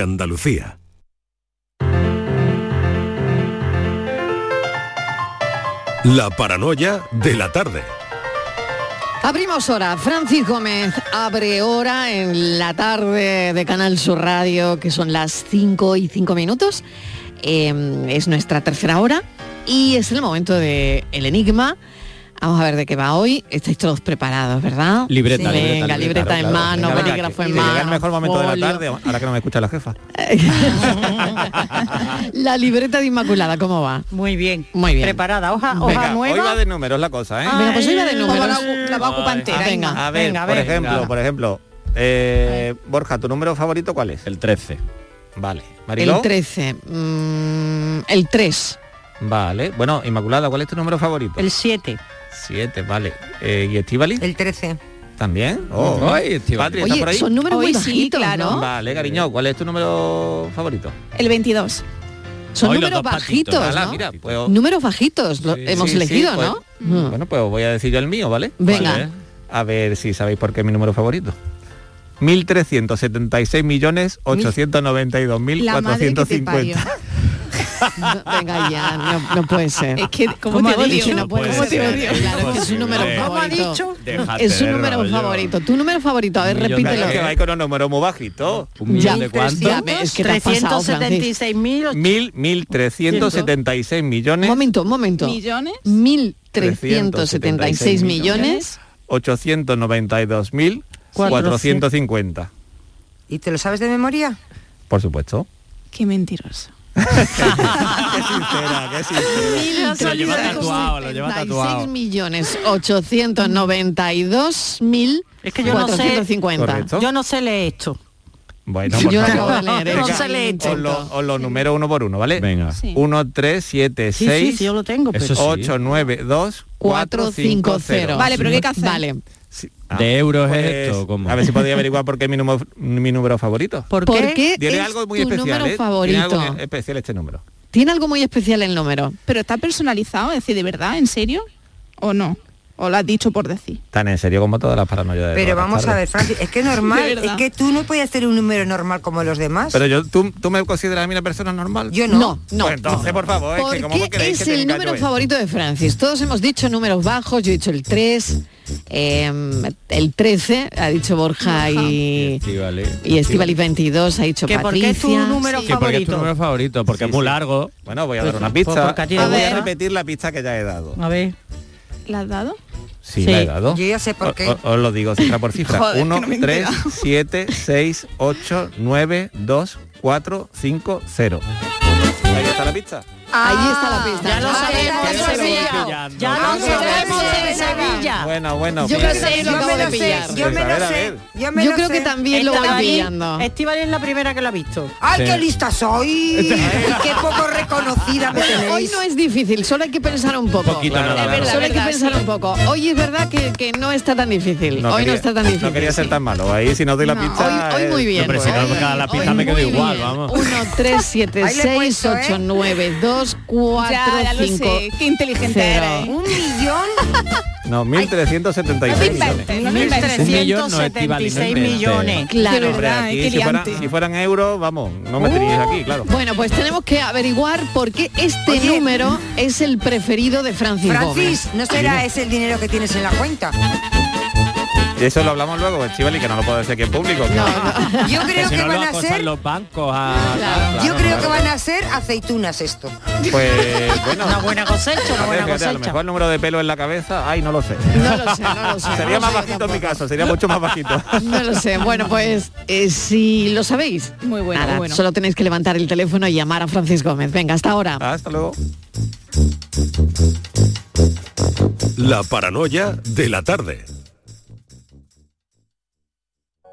Andalucía. La paranoia de la tarde. Abrimos hora. Francis Gómez abre hora en la tarde de Canal Sur Radio, que son las 5 y 5 minutos. Eh, es nuestra tercera hora y es el momento de El Enigma. Vamos a ver de qué va hoy. Estáis todos preparados, ¿verdad? Libreta, Venga, libreta, libreta, claro, en claro. mano, Venga, venga, bolígrafo en mano. llega el mejor momento de la tarde, ahora que no me escucha la jefa. La libreta de Inmaculada, ¿cómo va? Muy bien. Muy bien. Preparada, hoja, hoja Venga, hoy nueva. va de números la cosa, ¿eh? Venga, pues hoy va de números. la- va a ocupar entera, Ah, venga. A ver, Venga, a por ejemplo, Venga. por ejemplo, eh, Borja, ¿tu número favorito cuál es? El 13. Vale. Mariló. El 13. mm, el 3. Vale. Bueno, Inmaculada, ¿cuál es tu número favorito? El 7. 7, vale. Eh, ¿Y Estivali? El 13. ¿También? Oh. Ay, Estíbaliz. Patri, ¿está por Oye, ahí? son números muy Hoy sí, bajitos, claro. ¿no? Vale, cariño, ¿cuál es tu número favorito? El 22. Son Hoy los números patitos, bajitos, Ala, ¿no? mira, pues- Números bajitos, lo Sí, hemos sí, elegido, sí, pues- ¿no? Mm. Bueno, pues voy a decir yo el mío, ¿vale? Venga. Vale. A ver si sabéis por qué es mi número favorito. 1.376 millones 892 No, venga ya, no, no puede ser. Es que, ¿cómo, ¿Cómo te ha odio? dicho? no puede ¿Cómo te ser. odio? Claro, es un número Imposible. ¿Cómo ha favorito. dicho? Déjate Es un de número rollo. favorito. Tu número favorito, a ver, repítelo. Es que vais con un número muy bajito. ¿Un millón Ya, de cuánto? ya, es que te has pasado, Francis. 376.000. Mil, 1.376 millones Un momento, un momento. ¿Millones? 1.376 millones. 892 mil 450. ¿Y te lo sabes de memoria? Por supuesto. Qué mentiroso. qué sincera, qué sincera. Lo lleva tatuado, lo lleva 76 tatuado. millones 892 mil Es que yo no sé- 450. Correcto. Yo no sé leer esto. Bueno, por Yo lo favor. acabo de leer. No se Intento. Os lo, os lo numero uno por uno, ¿vale? Venga. Sí. 1, 3, 7, Sí, 6, sí, sí, yo lo tengo. Pero... Eso sí. 8, 9, 2, 4, 5, 0. Vale, pero ¿qué hay que hacer? Vale. ¿De euros es esto, ¿cómo? A ver si podía averiguar por qué es mi número, mi número favorito. ¿Por ¿Por qué? qué Tiene es algo muy tu especial, número ¿eh? favorito? Tiene algo muy especial este número. Tiene algo muy especial el número. ¿Pero está personalizado? Es decir, ¿de verdad? ¿En serio? ¿O no? ¿O lo has dicho por decir? Tan en serio como todas las paranoias de Pero vamos a ver, Francis, es que normal, es que tú no puedes hacer un número normal como los demás. Pero yo, ¿tú, ¿tú me consideras a mí una persona normal? yo no. No, no. Pues entonces, por favor, es ¿Por que ¿cómo qué queréis es que el número esto? favorito de Francis? Todos hemos dicho números bajos, yo he dicho el 3, el 13, ha dicho Borja y, Estíbaliz. y Estivali 22, ha dicho ¿Que por qué es tu Patricia. número Que porque es tu favorito? número favorito, porque Sí, es muy sí. largo. Bueno, voy a dar Pues, una pues, pista. a voy a gusta. repetir la pista que ya he dado. A ver. ¿La has dado? Sí, Sí. la he dado. Yo ya sé por qué. Os lo digo cifra por cifra. Joder, 1, que no me he 3, enterado. 7, 6, 8, 9, 2, 4, 5, 0. Ahí está la pista. Ahí está la pista. Ya lo Ah, sabemos ya de lo sabemos. Sevilla. pillando. Ya Ah, lo pero sabemos ese de Sevilla. Bueno, bueno. Yo pues- creo que lo yo acabo me de lo sé, pillar. yo me a ver, lo a sé. ver. Yo, me Yo lo creo sé. que también lo voy pillando. Estivali es la primera que lo ha visto. ¡Ay, Sí. qué lista soy! ¡Qué poco reconocida me tenéis! Hoy no es difícil, solo hay que pensar un poco. poquito Claro, nada es más. verdad, Solo hay que pensar sí. un poco. Hoy es verdad que, que no está tan difícil. Hoy quería- no está tan difícil. No quería ser tan malo. Ahí si no doy la No, pista. Hoy, hoy eh, muy bien. Si no, la pista me quedo muy igual, bien. vamos. 1, 3, 7, Ahí le he 6, puesto, 8, ¿eh? 9, 2, 4, ya, ya lo 5. sé. Qué inteligente cero. eres. ¿Un millón? No, 1.376 millones. Un millón no es Estíbaliz, no 1.376 inventes. millones. Claro. Hombre, aquí, si, fuera- liante. si fueran euros, vamos, no me tenéis aquí, claro. Bueno, pues tenemos que averiguar por qué este Oye. número es el preferido de Francis, Francis, Gómez. ¿no será ese el dinero que tienes en la cuenta? Y eso lo hablamos luego, Chivali, que no lo puedo decir aquí en público. No, no. Yo creo si que no lo van a ser... los bancos a... Claro. Yo creo que van a ser aceitunas esto. Pues bueno. Una buena cosecha, una buena fíjate, a lo cosecha. mejor el número de pelo en la cabeza, ay, no lo sé. No lo sé, no lo sé. Sería no más bajito en mi caso, sería mucho más bajito. No lo sé. Bueno, pues eh, si lo sabéis, Muy bueno, nada, muy bueno. solo tenéis que levantar el teléfono y llamar a Francis Gómez. Venga, hasta ahora. Hasta luego. La paranoia de la tarde.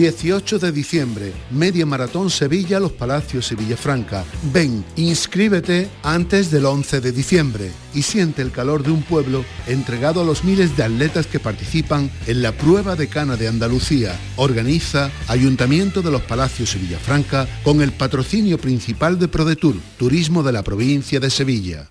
18 de diciembre, Media Maratón Sevilla, Los Palacios y Villafranca. Ven, inscríbete antes del 11 de diciembre y siente el calor de un pueblo entregado a los miles de atletas que participan en la prueba de cana de Andalucía. Organiza Ayuntamiento de Los Palacios y Villafranca con el patrocinio principal de ProDetour, Turismo de la provincia de Sevilla.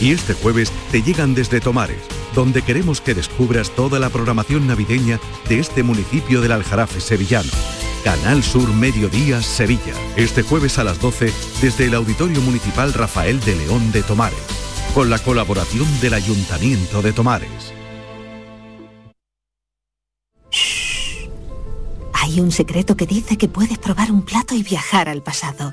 Y este jueves te llegan desde Tomares, donde queremos que descubras toda la programación navideña de este municipio del Aljarafe sevillano. Canal Sur Mediodía Sevilla. Este jueves a las 12 desde el Auditorio Municipal Rafael de León de Tomares. Con la colaboración del Ayuntamiento de Tomares. Hay un secreto que dice que puedes probar un plato y viajar al pasado.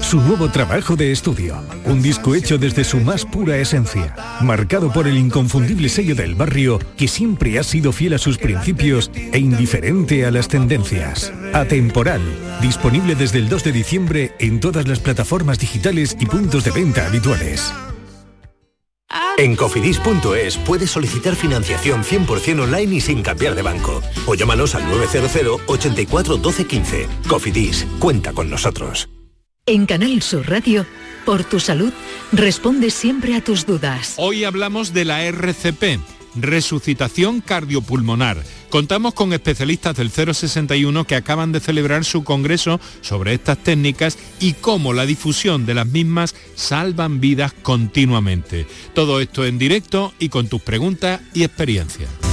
su nuevo trabajo de estudio, un disco hecho desde su más pura esencia, marcado por el inconfundible sello del barrio que siempre ha sido fiel a sus principios e indiferente a las tendencias. Atemporal, disponible desde el 2 de diciembre en todas las plataformas digitales y puntos de venta habituales. En cofidis.es puedes solicitar financiación 100% online y sin cambiar de banco. O llámanos al 900 84 12 15. Cofidis, cuenta con nosotros. En Canal Sur Radio, por tu salud, responde siempre a tus dudas. Hoy hablamos de la RCP, resucitación cardiopulmonar. Contamos con especialistas del 061 que acaban de celebrar su congreso sobre estas técnicas y cómo la difusión de las mismas salvan vidas continuamente. Todo esto en directo y con tus preguntas y experiencias.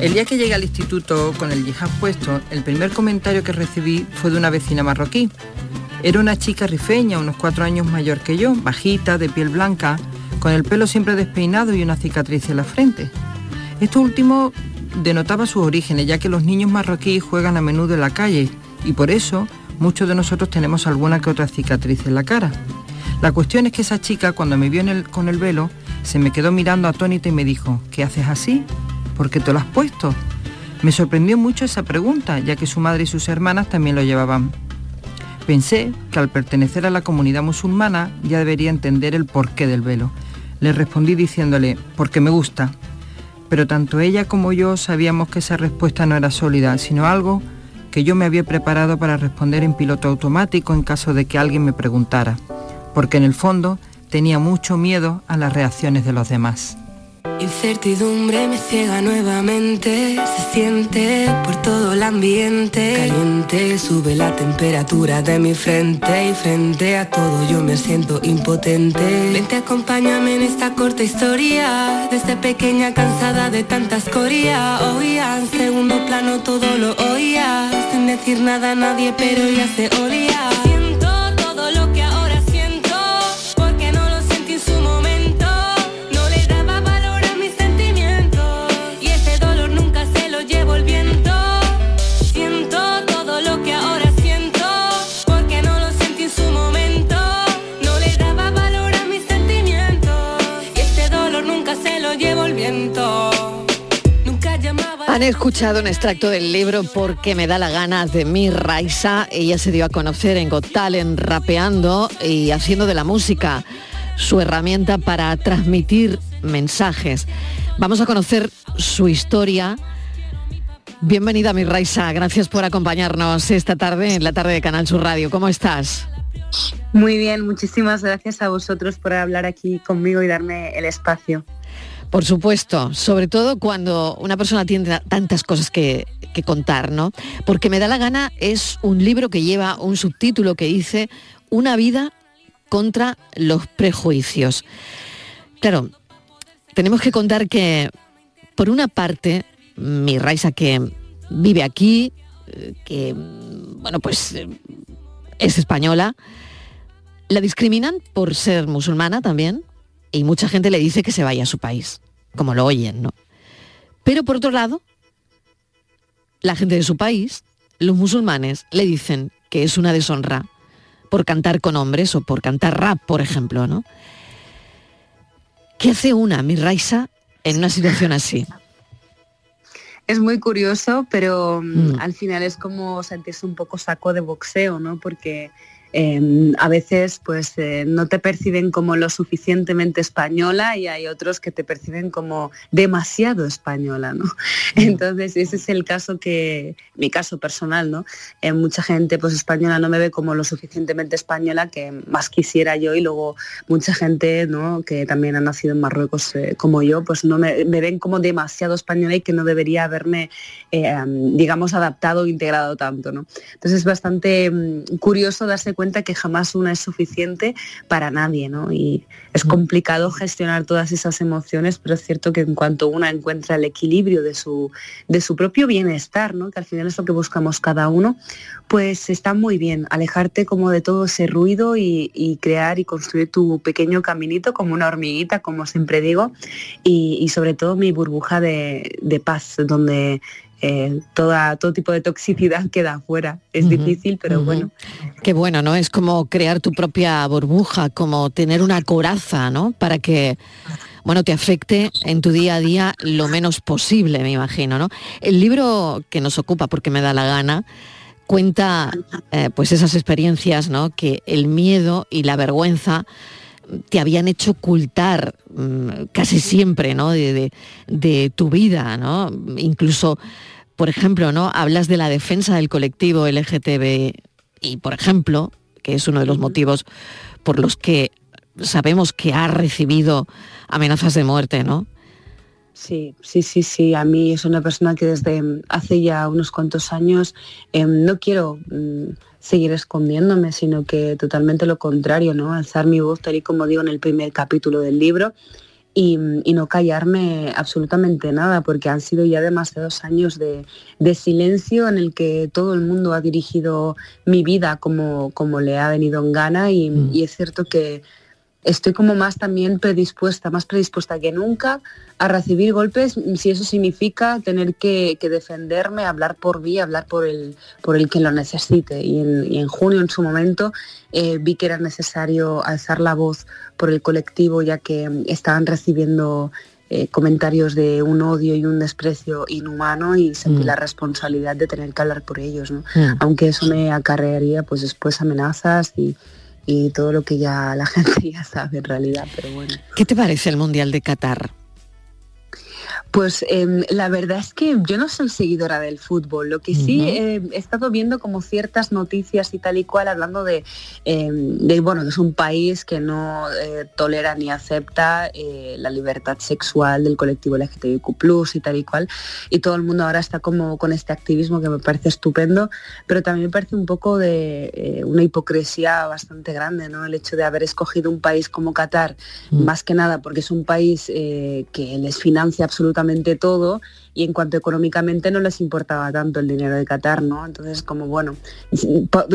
El día que llegué al instituto con el yihad puesto, el primer comentario que recibí fue de una vecina marroquí. Era una chica rifeña, unos cuatro años mayor que yo, bajita, de piel blanca, con el pelo siempre despeinado y una cicatriz en la frente. Esto último denotaba sus orígenes, ya que los niños marroquíes juegan a menudo en la calle y por eso muchos de nosotros tenemos alguna que otra cicatriz en la cara. La cuestión es que esa chica, cuando me vio con el velo, se me quedó mirando atónita y me dijo, ¿qué haces así? ¿Por qué te lo has puesto? Me sorprendió mucho esa pregunta, ya que su madre y sus hermanas también lo llevaban. Pensé que al pertenecer a la comunidad musulmana ya debería entender el porqué del velo. Le respondí diciéndole, porque me gusta. Pero tanto ella como yo sabíamos que esa respuesta no era sólida, sino algo que yo me había preparado para responder en piloto automático en caso de que alguien me preguntara, porque en el fondo tenía mucho miedo a las reacciones de los demás. Incertidumbre me ciega nuevamente, se siente por todo el ambiente. Caliente, sube la temperatura de mi frente y frente a todo yo me siento impotente. Vente, acompáñame en esta corta historia, desde pequeña cansada de tanta escoria. Oía, en segundo plano todo lo oía, sin decir nada a nadie, pero ya se olía. Han escuchado un extracto del libro Porque me da la gana de mi Raisa. Ella se dio a conocer en Got Talent rapeando y haciendo de la música su herramienta para transmitir mensajes. Vamos a conocer su historia. Bienvenida mi Raisa, gracias por acompañarnos esta tarde en la tarde de Canal Sur Radio. ¿Cómo estás? Muy bien, muchísimas gracias a vosotros por hablar aquí conmigo y darme el espacio. Por supuesto, sobre todo cuando una persona tiene tantas cosas que, contar, ¿no? Porque me da la gana es un libro que lleva un subtítulo que dice Una vida contra los prejuicios. Claro, tenemos que contar que, por una parte, mi Raisa que vive aquí, que, bueno, pues es española, la discriminan por ser musulmana también, y mucha gente le dice que se vaya a su país, como lo oyen, ¿no? Pero por otro lado, la gente de su país, los musulmanes, le dicen que es una deshonra por cantar con hombres o por cantar rap, por ejemplo, ¿no? ¿Qué hace una, mi Raisa, en una situación así? Es muy curioso, pero mm. al final es como sentirse un poco saco de boxeo, ¿no? Porque eh, a veces pues eh, no te perciben como lo suficientemente española y hay otros que te perciben como demasiado española, ¿no? Entonces ese es el caso que, mi caso personal, ¿no? Eh, mucha gente pues española no me ve como lo suficientemente española que más quisiera yo y luego mucha gente, ¿no? Que también ha nacido en Marruecos eh, como yo, pues no me, me, ven como demasiado española y que no debería haberme, digamos, adaptado o integrado tanto, ¿no? Entonces es bastante um, curioso darse cuenta que jamás una es suficiente para nadie, ¿no? Y es complicado gestionar todas esas emociones, pero es cierto que en cuanto una encuentra el equilibrio de su, de su propio bienestar, ¿no? Que al final es lo que buscamos cada uno, pues está muy bien alejarte como de todo ese ruido y, y crear y construir tu pequeño caminito como una hormiguita, como siempre digo, y, y sobre todo mi burbuja de, de paz, donde eh, toda, todo tipo de toxicidad queda afuera. Es uh -huh, difícil, pero uh -huh. bueno. Qué bueno, ¿no? Es como crear tu propia burbuja, como tener una coraza, ¿no? Para que, bueno, te afecte en tu día a día lo menos posible, me imagino, ¿no? El libro que nos ocupa, porque me da la gana, cuenta eh, pues esas experiencias, ¿no? Que el miedo y la vergüenza te habían hecho ocultar mmm, casi siempre, ¿no? De, de, de, tu vida, ¿no? Incluso, por ejemplo, ¿no? Hablas de la defensa del colectivo LGTB y, por ejemplo, que es uno de los motivos por los que sabemos que ha recibido amenazas de muerte, ¿no? Sí, sí, sí, sí. A mí es una persona que desde hace ya unos cuantos años eh, no quiero mm, seguir escondiéndome, sino que totalmente lo contrario, ¿no? Alzar mi voz, tal y como digo en el primer capítulo del libro, y, y, no callarme absolutamente nada, porque han sido ya demasiados años de, de, silencio en el que todo el mundo ha dirigido mi vida como, como le ha venido en gana y, mm. y es cierto que estoy como más también predispuesta, más predispuesta que nunca a recibir golpes, si eso significa tener que, que defenderme, hablar por mí, hablar por el, por el que lo necesite. Y en, y en junio, en su momento, eh, vi que era necesario alzar la voz por el colectivo, ya que estaban recibiendo eh, comentarios de un odio y un desprecio inhumano y sentí mm. la responsabilidad de tener que hablar por ellos, ¿no? mm. aunque eso me acarrearía pues después amenazas y, y todo lo que ya la gente ya sabe en realidad, pero bueno. ¿Qué te parece el Mundial de Qatar? Pues eh, la verdad es que yo no soy seguidora del fútbol, lo que sí uh -huh. eh, he estado viendo como ciertas noticias y tal y cual hablando de, eh, de bueno, que es un país que no tolera ni acepta la libertad sexual del colectivo LGTBIQ+, y tal y cual, y todo el mundo ahora está como con este activismo que me parece estupendo, pero también me parece un poco de una hipocresía bastante grande, ¿no? El hecho de haber escogido un país como Qatar, uh -huh. más que nada porque es un país que les financia absolutamente todo y en cuanto económicamente no les importaba tanto el dinero de Qatar, ¿no? Entonces, como bueno,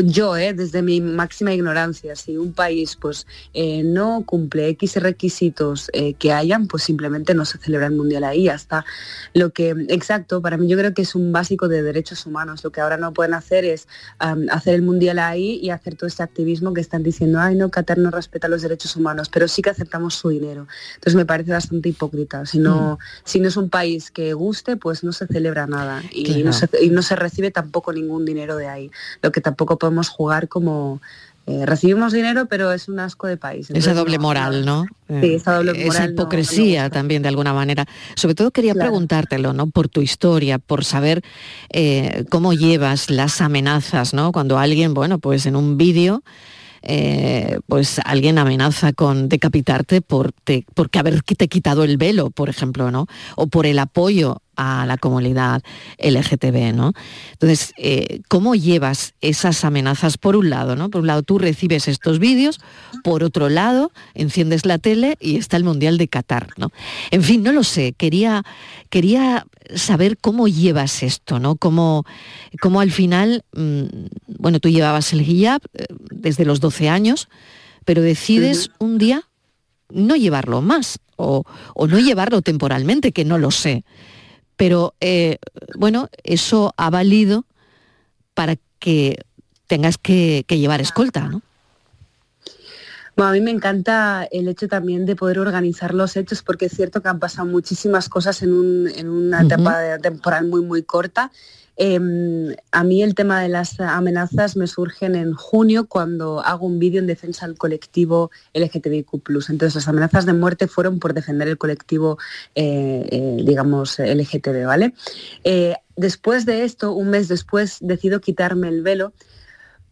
yo, ¿eh? desde mi máxima ignorancia, si un país pues eh, no cumple X requisitos eh, que hayan, pues simplemente no se celebra el Mundial ahí, hasta lo que, exacto, para mí yo creo que es un básico de derechos humanos, lo que ahora no pueden hacer es um, hacer el Mundial ahí y hacer todo este activismo que están diciendo, ay no, Qatar no respeta los derechos humanos, pero sí que aceptamos su dinero. Entonces me parece bastante hipócrita, si no, mm. si no es un país que pues no se celebra nada y, Claro. no se, y no se recibe tampoco ningún dinero de ahí. Lo que tampoco podemos jugar como eh, recibimos dinero, pero es un asco de país. Esa doble moral, ¿no? Sí, esa doble Esa moral no- no me hipocresía también de alguna manera. Sobre todo quería preguntártelo, ¿no? Por tu historia, por saber eh, cómo llevas las amenazas, ¿no? Cuando alguien, bueno, pues en un vídeo, eh, pues alguien amenaza con decapitarte por te- porque haberte quitado el velo, por ejemplo, ¿no? O por el apoyo a la comunidad LGTB, ¿no? Entonces, eh, ¿cómo llevas esas amenazas por un lado, ¿no? Por un lado tú recibes estos vídeos, por otro lado enciendes la tele y está el Mundial de Qatar, ¿no? En fin, no lo sé, quería, quería saber cómo llevas esto, ¿no? Cómo, cómo al final, mm, bueno, tú llevabas el hijab eh, desde los 12 años, pero decides un día no llevarlo más o, o no llevarlo temporalmente, que no lo sé. Pero eh, bueno, eso ha valido para que tengas que, que llevar escolta, ¿no? Bueno, a mí me encanta el hecho también de poder organizar los hechos porque es cierto que han pasado muchísimas cosas en, un- en una etapa temporal muy, muy corta. Em, a mí el tema de las amenazas me surgen en junio cuando hago un vídeo en defensa del colectivo LGTBIQ+. Entonces las amenazas de muerte fueron por defender el colectivo, eh, eh, digamos, LGTB, ¿vale? Eh, después de esto, un mes después, decido quitarme el velo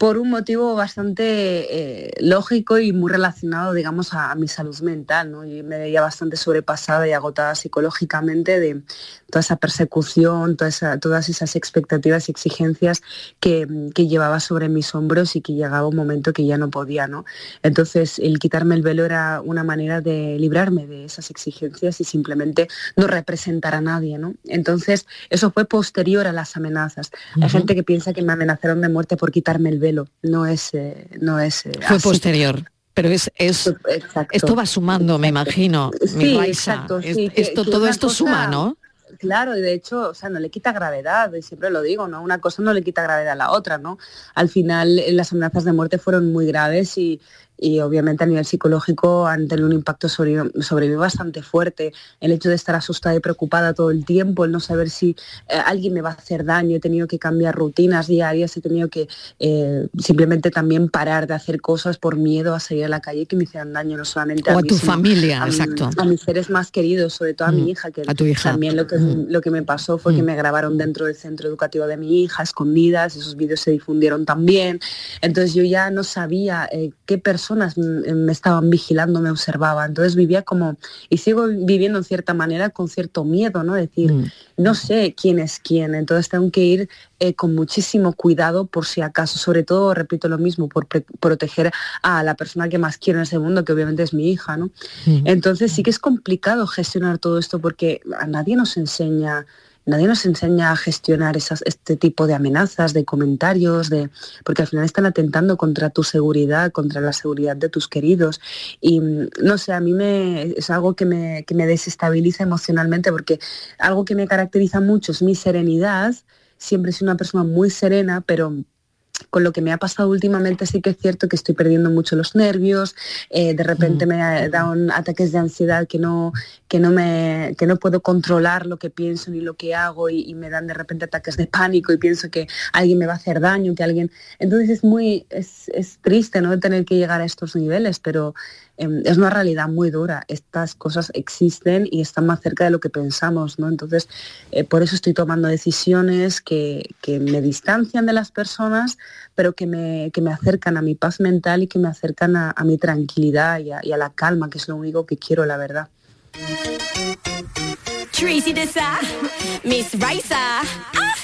por un motivo bastante eh, lógico y muy relacionado, digamos, a, a mi salud mental. ¿no? Yo me veía bastante sobrepasada y agotada psicológicamente de toda esa persecución, toda esa- todas esas expectativas y exigencias que, que llevaba sobre mis hombros y que llegaba un momento que ya no podía. ¿no? Entonces, el quitarme el velo era una manera de librarme de esas exigencias y simplemente no representar a nadie. ¿no? Entonces, eso fue posterior a las amenazas. Hay gente que piensa que me amenazaron de muerte por quitarme el velo. No es, eh, no es eh, Fue así. posterior. Pero es, es esto va sumando, me imagino. Sí, exacto. Es- sí, que- esto, que todo esto cosa- suma, ¿no? Claro, y de hecho, o sea, no le quita gravedad, y siempre lo digo, ¿no? Una cosa no le quita gravedad a la otra, ¿no? Al final eh, las amenazas de muerte fueron muy graves y, y obviamente a nivel psicológico han tenido un impacto sobre, sobre mí bastante fuerte. El hecho de estar asustada y preocupada todo el tiempo, el no saber si eh, alguien me va a hacer daño, he tenido que cambiar rutinas diarias, he tenido que eh, simplemente también parar de hacer cosas por miedo a salir a la calle que me hicieran daño, no solamente O a mí, tu sino familia, a exacto. a mis seres más queridos, sobre todo a Mm, mi hija, que a tu hija. también lo que, Mm. lo que me pasó fue que Mm. me grabaron dentro del centro educativo de mi hija, escondidas, esos vídeos se difundieron también. Entonces yo ya no sabía eh, qué personas mm, me estaban vigilando, me observaban. Entonces vivía como, y sigo viviendo en cierta manera con cierto miedo, ¿no? Decir, Mm. no sé quién es quién, entonces tengo que ir eh, con muchísimo cuidado por si acaso, sobre todo, repito lo mismo, por proteger a la persona que más quiero en ese mundo, que obviamente es mi hija, ¿no? Entonces sí que es complicado gestionar todo esto porque a nadie nos enseña, nadie nos enseña a gestionar esas, este tipo de amenazas, de comentarios, de, porque al final están atentando contra tu seguridad, contra la seguridad de tus queridos. Y mm, no sé, a mí me, es algo que me, que me desestabiliza emocionalmente porque algo que me caracteriza mucho es mi serenidad. Siempre soy una persona muy serena, pero con lo que me ha pasado últimamente sí que es cierto que estoy perdiendo mucho los nervios, eh, de repente me da un ataques de ansiedad que no, que, no me, que no puedo controlar lo que pienso ni lo que hago y, y me dan de repente ataques de pánico y pienso que alguien me va a hacer daño, que alguien... Entonces es muy, es, es triste no tener que llegar a estos niveles, pero es una realidad muy dura. Estas cosas existen y están más cerca de lo que pensamos, ¿no? Entonces, eh, por eso estoy tomando decisiones que, que me distancian de las personas, pero que me, que me acercan a mi paz mental y que me acercan a, a mi tranquilidad y a, la calma, que es lo único que quiero, la verdad. Ah.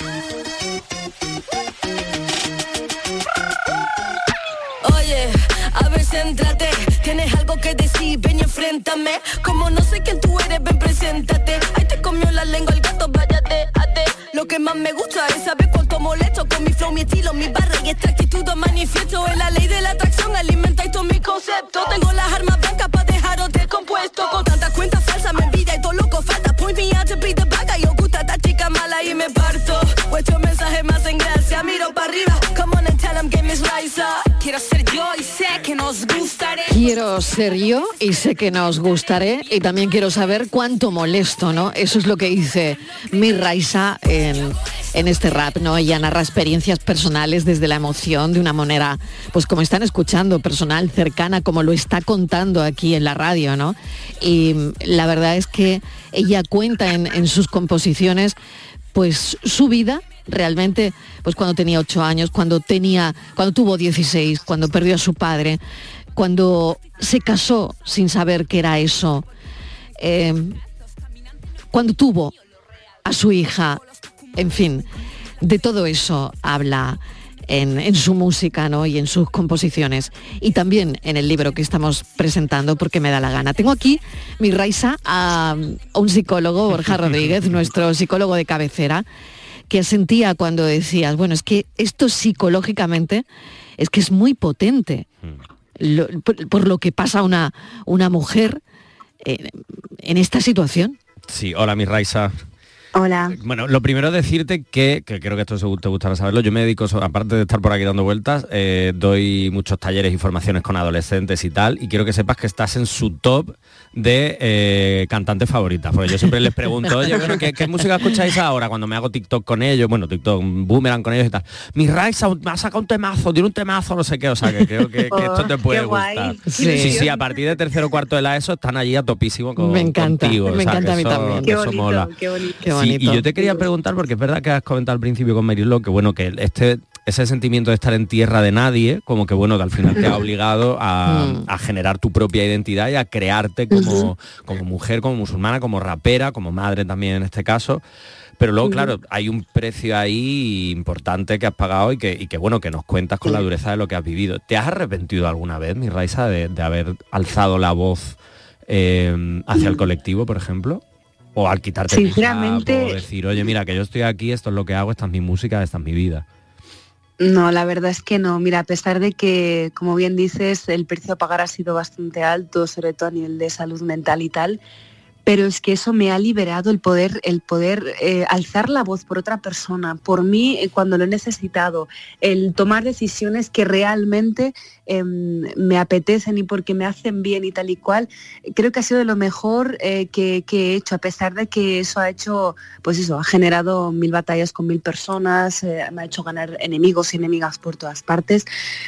Oye, a ver, céntrate. Tienes algo que decir, ven y enfréntame. Como no sé quién tú eres, ven, preséntate. Ahí te comió la lengua el gato, váyate, ate. Lo que más me gusta es saber cuánto molesto con mi flow, mi estilo, mi barra y esta actitud manifiesto. En la ley de la atracción alimenta y todo mi concepto. Tengo las armas blancas para dejaros descompuesto. Con tantas cuentas falsas, me envidia y todo loco falta. Point me out to be the bad guy. Esta chica mala y me parto. Vuestro mensaje más en gracia. Miro para arriba. Come on and tell 'em game is rise. Quiero ser yo y sé que nos gustaré. Quiero ser yo y sé que nos gustaré y también quiero saber cuánto molesto, ¿no? Eso es lo que dice mi Raisa en, en este rap, ¿no? Ella narra experiencias personales desde la emoción de una manera, pues como están escuchando, personal, cercana, como lo está contando aquí en la radio, ¿no? Y la verdad es que ella cuenta en, en sus composiciones pues su vida realmente pues cuando tenía ocho años, cuando tenía, cuando tuvo 16, cuando perdió a su padre, cuando se casó sin saber qué era eso, eh, cuando tuvo a su hija, en fin, de todo eso habla en, en su música ¿no? y en sus composiciones y también en el libro que estamos presentando porque me da la gana. Tengo aquí mi raisa a, a un psicólogo, Borja Rodríguez, nuestro psicólogo de cabecera, que sentía cuando decías, bueno, es que esto psicológicamente es que es muy potente lo- por, por lo que pasa una, una mujer eh, en esta situación. Sí, hola mi Raisa. Hola. Bueno, lo primero es decirte que, que creo que esto te gustará saberlo, yo me dedico, aparte de estar por aquí dando vueltas, eh, doy muchos talleres y formaciones con adolescentes y tal, y quiero que sepas que estás en su top de eh, cantantes favoritas, porque yo siempre les pregunto, oye, bueno, ¿qué, qué música escucháis ahora? Cuando me hago TikTok con ellos, bueno, TikTok, boomerang con ellos y tal. Mi me ha sacado un temazo, tiene un temazo, no sé qué, o sea, que creo que, que esto te Oh, puede gustar. Sí, sí, a partir de tercero o cuarto de la ESO están allí a topísimo con, Me encanta, contigo, me o sea, encanta a mí eso- también. Qué bonito, mola. qué bonito. Qué Sí, bonito. y yo te quería preguntar, porque es verdad que has comentado al principio con Mariló, que bueno, que este ese sentimiento de estar en tierra de nadie, como que bueno, que al final te ha obligado a, Mm. a generar tu propia identidad y a crearte como, como mujer, como musulmana, como rapera, como madre también en este caso. Pero luego, claro, hay un precio ahí importante que has pagado y que, y que bueno, que nos cuentas con la dureza de lo que has vivido. ¿Te has arrepentido alguna vez, mi Raisa, de, de haber alzado la voz eh, hacia el colectivo, por ejemplo? O al quitarte Sinceramente- o decir, oye, mira, que yo estoy aquí, esto es lo que hago, esta es mi música, esta es mi vida. No, la verdad es que no. Mira, a pesar de que, como bien dices, el precio a pagar ha sido bastante alto, sobre todo a nivel de salud mental y tal, pero es que eso me ha liberado el poder, el poder eh, alzar la voz por otra persona, por mí eh, cuando lo he necesitado, el tomar decisiones que realmente em, me apetecen y porque me hacen bien y tal y cual, creo que ha sido de lo mejor eh, que, he hecho, a pesar de que eso ha hecho, pues eso, ha generado mil batallas con mil personas, me ha hecho ganar enemigos y enemigas por todas partes,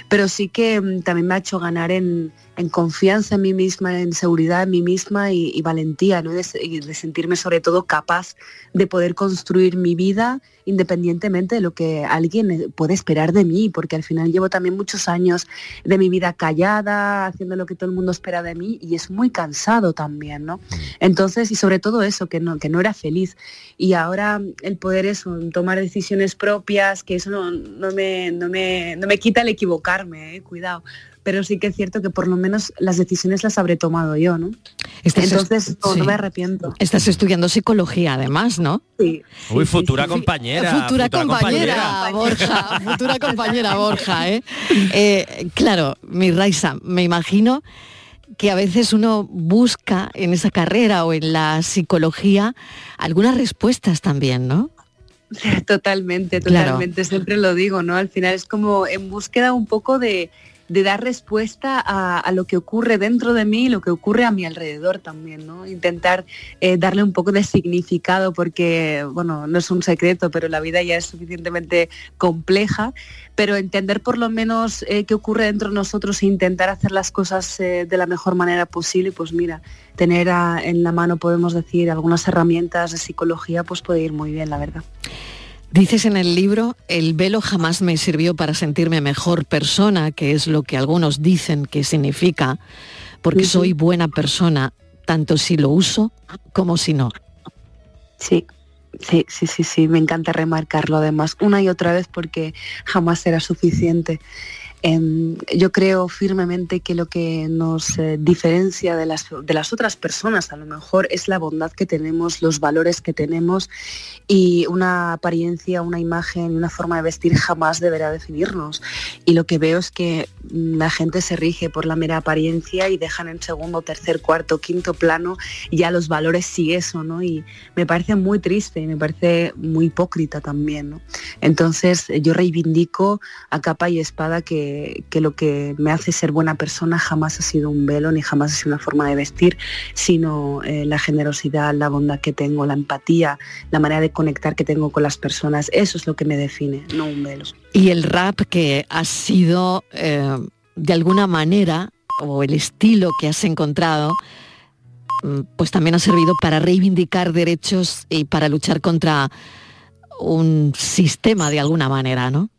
pero sí que mm, también me ha hecho ganar en, en confianza en mí misma, en seguridad en mí misma y, y valentía, ¿no? Y de, se- y de sentirme sobre todo capaz de poder construir mi vida independientemente de lo que alguien eh, puede esperar de mí, porque al final llevo también muchos años de mi vida callada, haciendo lo que todo el mundo espera de mí y es muy cansado también, ¿no? Entonces, y sobre todo eso, que no, que no era feliz. Y ahora el poder eso, tomar decisiones propias, que eso no, no me, no, me, no me quita el equivocarme, eh, cuidado. Pero sí que es cierto que por lo menos las decisiones las habré tomado yo, ¿no? Estás Entonces, no, sí. me arrepiento. Estás estudiando psicología además, ¿no? Sí. Uy, futura compañera. Futura, compañera, Borja, futura compañera Borja, ¿eh? Eh, Claro, mi Raisa, me imagino que a veces uno busca en esa carrera o en la psicología algunas respuestas también, ¿no? Totalmente, Claro. totalmente, siempre lo digo, ¿no? Al final es como en búsqueda un poco de, de dar respuesta a, a lo que ocurre dentro de mí y lo que ocurre a mi alrededor también, ¿no? Intentar eh, darle un poco de significado porque, bueno, no es un secreto, pero la vida ya es suficientemente compleja, pero entender por lo menos eh, qué ocurre dentro de nosotros e intentar hacer las cosas eh, de la mejor manera posible, pues mira, tener en la mano, podemos decir, algunas herramientas de psicología, pues puede ir muy bien, la verdad. Dices en el libro, el velo jamás me sirvió para sentirme mejor persona, que es lo que algunos dicen que significa, porque soy buena persona, tanto si lo uso como si no. Sí, sí, sí, sí, sí, me encanta remarcarlo además una y otra vez porque jamás será suficiente. Em, yo creo firmemente que lo que nos eh, diferencia de las, de las otras personas a lo mejor es la bondad que tenemos, los valores que tenemos y una apariencia, una imagen, una forma de vestir jamás deberá definirnos. Y lo que veo es que mm, la gente se rige por la mera apariencia y dejan en segundo, tercer, cuarto, quinto plano ya los valores y eso, ¿no? Y me parece muy triste y me parece muy hipócrita también, ¿no? Entonces yo reivindico a capa y espada que, que, lo que me hace ser buena persona jamás ha sido un velo ni jamás ha sido una forma de vestir, sino eh, la generosidad, la bondad que tengo, la empatía, la manera de conectar que tengo con las personas. Eso es lo que me define, no un velo. Y el rap que ha sido eh, de alguna manera, o el estilo que has encontrado, mm, pues también ha servido para reivindicar derechos y para luchar contra un sistema de alguna manera, ¿no?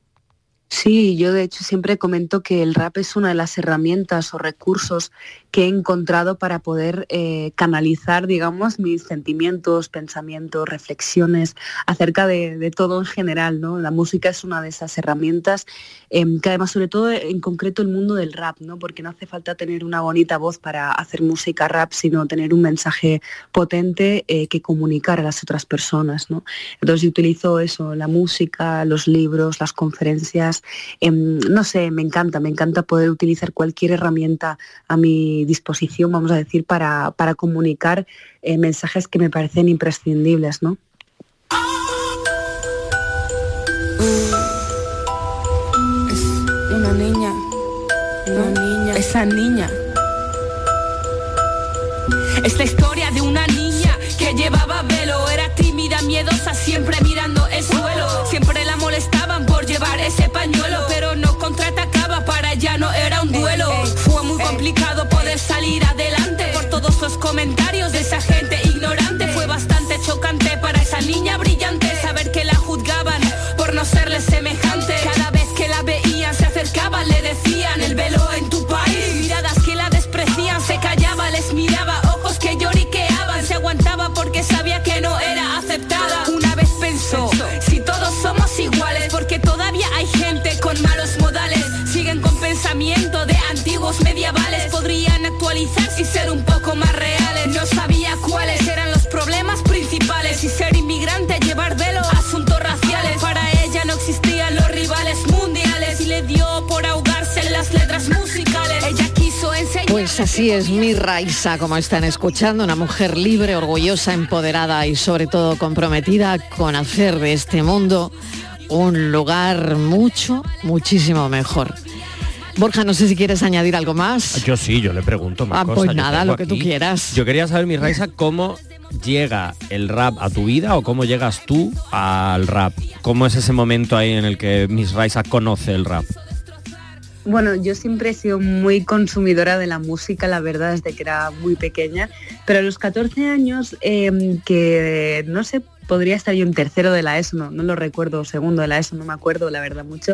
Sí, yo de hecho siempre comento que el rap es una de las herramientas o recursos que he encontrado para poder eh, canalizar, digamos, mis sentimientos, pensamientos, reflexiones acerca de, todo en general. ¿no? La música es una de esas herramientas em, que además, sobre todo en concreto el mundo del rap, ¿no? porque no hace falta tener una bonita voz para hacer música rap, sino tener un mensaje potente eh, que comunicar a las otras personas. ¿no? Entonces yo utilizo eso, la música, los libros, las conferencias. Em, no sé, me encanta, me encanta poder utilizar cualquier herramienta a mi disposición, vamos a decir, para, para comunicar eh, mensajes que me parecen imprescindibles, ¿no? Es una niña, una niña, esa niña. Es la historia de una niña que llevaba velo, era tímida, miedosa, siempre mirando los comentarios de esa gente ignorante. Fue bastante chocante para esa niña brillante saber que la juzgaban por no serle semejante. Cada vez que la veían se acercaban, le decían el velo en tu país. Miradas que la desprecian, se callaba, les miraba, ojos que lloriqueaban, se aguantaba porque sabía que no era aceptada. Una vez pensó, si todos somos iguales, porque todavía hay gente con malos modales, siguen con pensamiento de antiguos medievales, podrían y ser un poco más las letras musicales. Ella quiso enseñar. Pues así es mi Raisa, como están escuchando, una mujer libre, orgullosa, empoderada y sobre todo comprometida con hacer de este mundo un lugar mucho, muchísimo mejor. Borja, no sé si quieres añadir algo más. Yo sí, yo le pregunto más ah, Pues nada, lo que tú quieras. Yo quería saber, mi Raisa, cómo llega el rap a tu vida o cómo llegas tú al rap. ¿Cómo es ese momento ahí en el que Miss Raisa conoce el rap? Bueno, yo siempre he sido muy consumidora de la música, la verdad, desde que era muy pequeña, pero a los 14 años, em, que no sé podría estar yo en tercero de la ESO, no, lo recuerdo, segundo de la ESO, no me acuerdo la verdad mucho.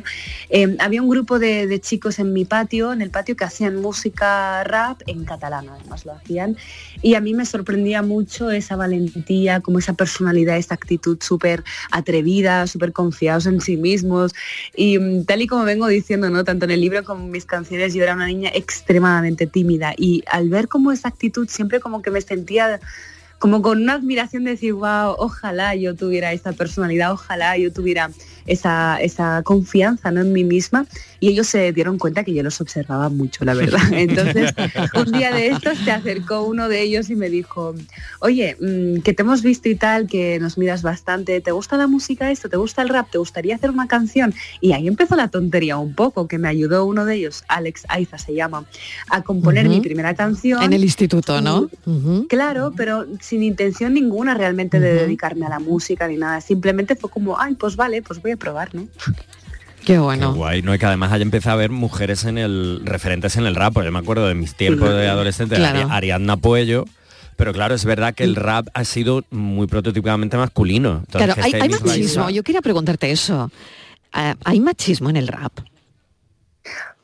Em, había un grupo de, chicos en mi patio, en el patio, que hacían música rap en catalán, además lo hacían, y a mí me sorprendía mucho esa valentía, como esa personalidad, esa actitud súper atrevida, súper confiados en sí mismos, y mm, tal y como vengo diciendo, ¿no? tanto en el libro como en mis canciones, yo era una niña extremadamente tímida, y al ver como esa actitud siempre como que me sentía como con una admiración de decir, wow, ojalá yo tuviera esta personalidad, ojalá yo tuviera esa, esa confianza en mí misma y ellos se dieron cuenta que yo los observaba mucho, la verdad. Entonces, un día de estos se acercó uno de ellos y me dijo, oye, mm, que te hemos visto y tal, que nos miras bastante, ¿te gusta la música esto? ¿Te gusta el rap? ¿Te gustaría hacer una canción? Y ahí empezó la tontería un poco, que me ayudó uno de ellos, Alex Aiza se llama, a componer mi primera canción. En el instituto, ¿no? Claro, pero sin intención ninguna realmente de dedicarme a la música ni nada. Simplemente fue como, ay, pues vale, pues voy a probar, ¿no? Qué bueno. Qué guay, ¿no? Y que además haya empezado a ver mujeres en el referentes en el rap, porque yo me acuerdo de mis tiempos de adolescente, Ariadna Puello, pero claro, es verdad que el rap ha sido muy prototípicamente masculino. claro, hay, hay machismo, yo quería preguntarte eso. Ah, ¿Hay machismo en el rap?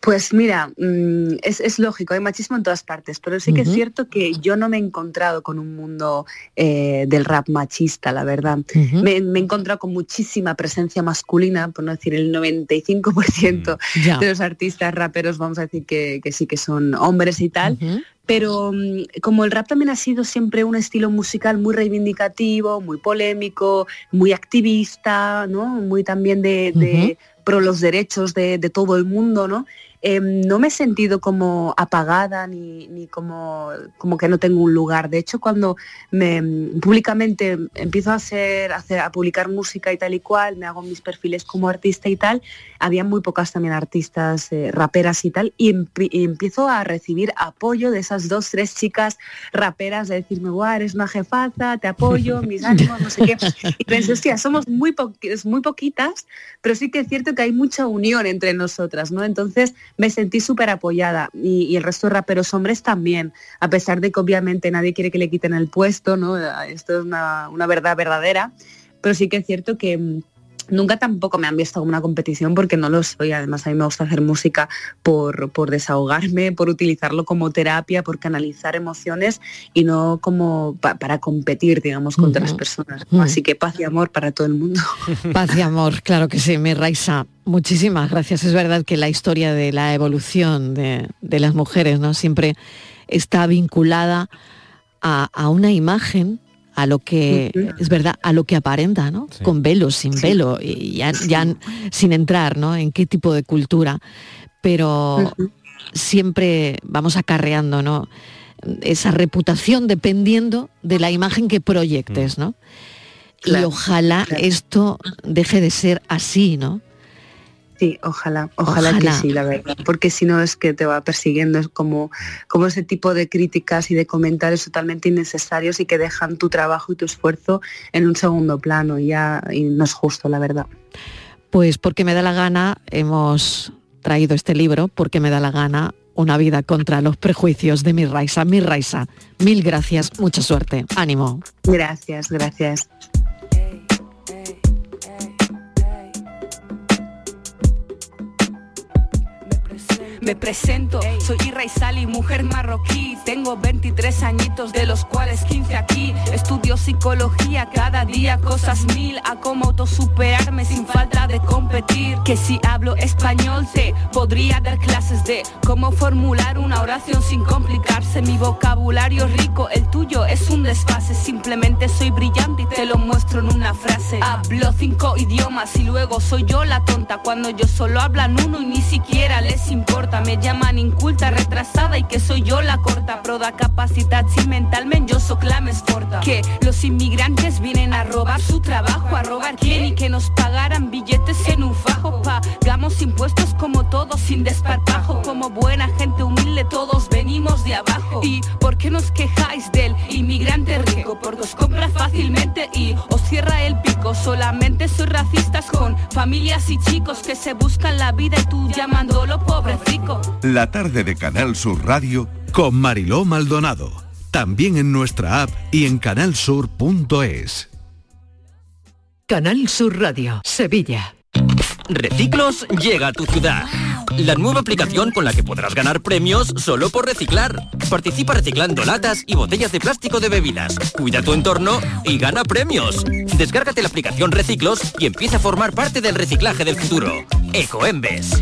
Pues mira, mm, es, lógico, hay machismo en todas partes, pero sí que es cierto que yo no me he encontrado con un mundo eh, del rap machista, la verdad. me, he encontrado con muchísima presencia masculina, por no decir el 95% mm, de los artistas raperos, vamos a decir que, sí que son hombres y tal. Pero mm, como el rap también ha sido siempre un estilo musical muy reivindicativo, muy polémico, muy activista, ¿no? Muy también de, pro los derechos de, de todo el mundo, ¿no? Em, no me he sentido como apagada ni, ni como, como que no tengo un lugar. De hecho, cuando me públicamente empiezo a hacer, a hacer, a publicar música y tal y cual, me hago mis perfiles como artista y tal, había muy pocas también artistas eh, raperas y tal, y, y empiezo a recibir apoyo de esas dos, tres chicas raperas de decirme, guau, eres una jefaza, te apoyo, mis ánimos, no sé qué. Y pensé, hostia, somos muy, poqui- muy poquitas, pero sí que es cierto que hay mucha unión entre nosotras, ¿no? Entonces me sentí súper apoyada y, el resto de raperos hombres también, a pesar de que obviamente nadie quiere que le quiten el puesto, ¿no? Esto es una, una verdad verdadera, pero sí que es cierto que mm, nunca tampoco me han visto como una competición porque no lo soy. Además, a mí me gusta hacer música por, por desahogarme, por utilizarlo como terapia, por canalizar emociones y no como pa- para competir, digamos, con otras personas. Así que paz y amor para todo el mundo. Paz y amor, claro que sí, mi Raisa. Muchísimas gracias. Es verdad que la historia de la evolución de, de las mujeres ¿no? siempre está vinculada a, a una imagen, a lo que, es verdad, a lo que aparenta, ¿no? Con velo, sin velo, y ya, ya sin entrar ¿no? en qué tipo de cultura. Pero siempre vamos acarreando, ¿no? esa reputación dependiendo de la imagen que proyectes, ¿no? y Claro, ojalá esto deje de ser así, ¿no? Sí, ojalá, ojalá, que sí, la verdad, porque si no es que te va persiguiendo, es como, como ese tipo de críticas y de comentarios totalmente innecesarios y que dejan tu trabajo y tu esfuerzo en un segundo plano y ya y no es justo, la verdad. Pues porque me da la gana hemos traído este libro, porque me da la gana una vida contra los prejuicios de mi Raisa. Mi Raisa, mil gracias, mucha suerte, ánimo. Gracias, gracias. Me presento, soy Irra Sali, mujer marroquí. Tengo 23 añitos, de los cuales 15 aquí. Estudio psicología, cada día cosas mil. A cómo autosuperarme sin falta de competir. Que si hablo español, te podría dar clases de cómo formular una oración sin complicarse. Mi vocabulario rico, el tuyo es un desfase. Simplemente soy brillante y te lo muestro en una frase. Hablo cinco idiomas y luego soy yo la tonta. Cuando yo solo hablan uno y ni siquiera les importa. Me llaman inculta, retrasada y que soy yo la corta. Pro da capacitat si mentalment yo soy clames forta. Que los inmigrantes vienen a robar su trabajo, a robar quién y que nos pagaran billetes en un fajo. Pagamos impuestos como todos sin desparpajo. Como buena gente humilde todos venimos de abajo. ¿Y por qué nos quejáis del inmigrante rico? Porque os compra fácilmente y os cierra el pico. Solamente soy racistas con familias y chicos que se buscan la vida y tú llamándolo La tarde de Canal Sur Radio con Mariló Maldonado. También en nuestra app y en canalsur.es. Canal Sur Radio, Sevilla. Reciclos llega a tu ciudad. La nueva aplicación con la que podrás ganar premios solo por reciclar. Participa reciclando latas y botellas de plástico de bebidas. Cuida tu entorno y gana premios. Descárgate la aplicación Reciclos y empieza a formar parte del reciclaje del futuro. Ecoembes.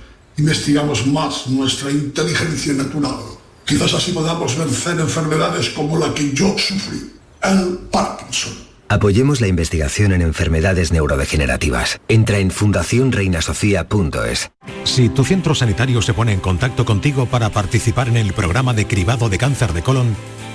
investigamos más nuestra inteligencia natural. Quizás así podamos vencer enfermedades como la que yo sufrí, el Parkinson. Apoyemos la investigación en enfermedades neurodegenerativas. Entra en fundacionreinasofía.es. Si tu centro sanitario se pone en contacto contigo para participar en el programa de cribado de cáncer de colon,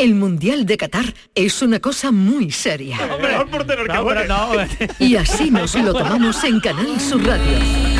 El Mundial de Qatar es una cosa muy seria. Y así nos lo tomamos en Canal Sur Radio.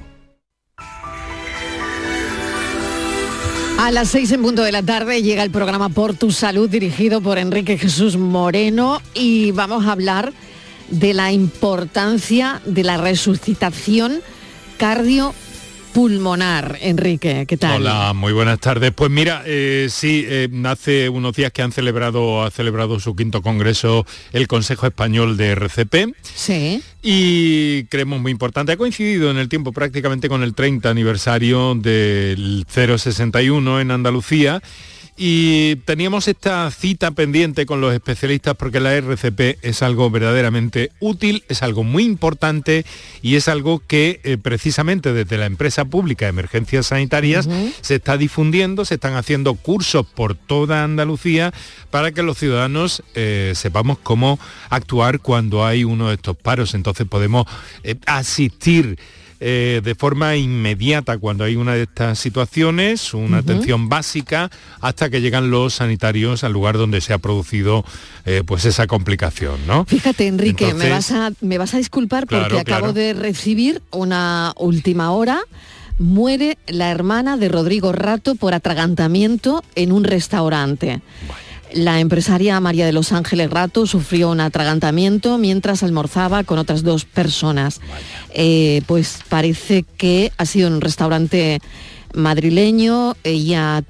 A las seis en punto de la tarde llega el programa Por tu Salud dirigido por Enrique Jesús Moreno y vamos a hablar de la importancia de la resucitación cardio pulmonar. Enrique, ¿qué tal? Hola, muy buenas tardes. Pues mira, eh, sí, eh, hace unos días que han celebrado, ha celebrado su quinto congreso el Consejo Español de RCP. Sí. Y creemos muy importante, ha coincidido en el tiempo prácticamente con el 30 aniversario del 061 en Andalucía y teníamos esta cita pendiente con los especialistas porque la RCP es algo verdaderamente útil, es algo muy importante y es algo que eh, precisamente desde la empresa pública de emergencias sanitarias se está difundiendo, se están haciendo cursos por toda Andalucía para que los ciudadanos eh, sepamos cómo actuar cuando hay uno de estos paros. Entonces podemos eh, asistir eh, de forma inmediata cuando hay una de estas situaciones, una atención básica, hasta que llegan los sanitarios al lugar donde se ha producido eh, pues esa complicación, ¿no? Fíjate, Enrique, me, vas a, me vas a disculpar porque acabo de recibir una última hora muere la hermana de Rodrigo Rato por atragantamiento en un restaurante. La empresaria María de los Ángeles Rato sufrió un atragantamiento mientras almorzaba con otras dos personas. Eh, pues parece que ha sido en un restaurante madrileño, ella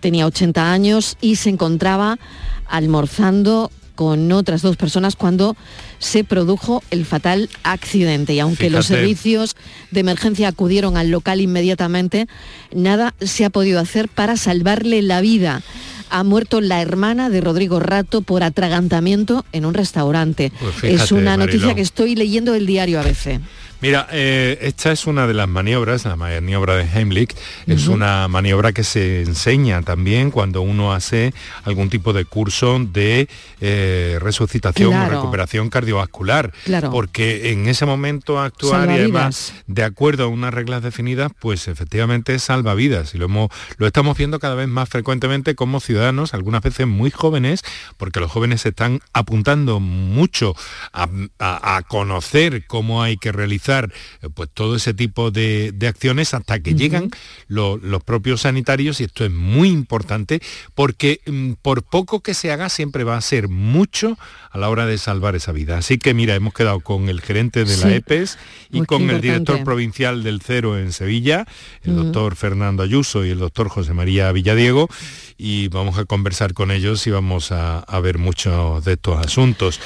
tenía 80 años y se encontraba almorzando con otras dos personas cuando se produjo el fatal accidente. Y aunque los servicios de emergencia acudieron al local inmediatamente, nada se ha podido hacer para salvarle la vida ha muerto la hermana de Rodrigo Rato por atragantamiento en un restaurante. Pues es una noticia que estoy leyendo del diario ABC. Mira, eh, esta es una de las maniobras, la maniobra de Heimlich, es una maniobra que se enseña también cuando uno hace algún tipo de curso de eh, resucitación o recuperación cardiovascular, porque en ese momento actuar y además de acuerdo a unas reglas definidas, pues efectivamente salva vidas y lo, hemos, lo estamos viendo cada vez más frecuentemente como ciudadanos, algunas veces muy jóvenes, porque los jóvenes se están apuntando mucho a, a conocer cómo hay que realizar eh, pues todo ese tipo de, de acciones hasta que llegan lo- los propios sanitarios y esto es muy importante porque mm, por poco que se haga siempre va a ser mucho a la hora de salvar esa vida. Así que mira, hemos quedado con el gerente de la Sí. EPES y con el director provincial del Cero en Sevilla, el doctor Fernando Ayuso y el doctor José María Villadiego y vamos a conversar con ellos y vamos a, a ver muchos de estos asuntos.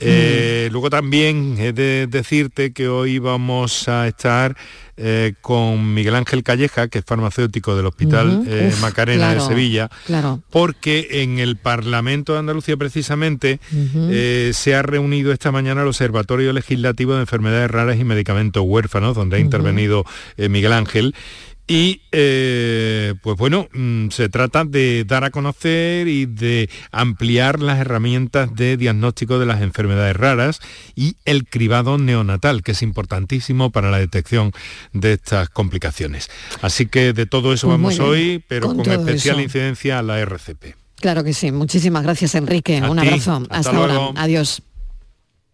Eh, Luego también he de decirte que hoy vamos a estar eh, con Miguel Ángel Calleja, que es farmacéutico del Hospital eh, Uf, Macarena claro, de Sevilla, Claro. porque en el Parlamento de Andalucía precisamente eh, se ha reunido esta mañana el Observatorio Legislativo de Enfermedades Raras y Medicamentos Huérfanos, donde ha intervenido Miguel Ángel. Y eh, pues bueno, mm, se trata de dar a conocer y de ampliar las herramientas de diagnóstico de las enfermedades raras y el cribado neonatal, que es importantísimo para la detección de estas complicaciones. Así que de todo eso Pues vamos bien, hoy, pero con especial eso. incidencia a la RCP. Claro que sí. Muchísimas gracias, Enrique. A Un ti. abrazo. Hasta Hasta, luego. ahora. Adiós.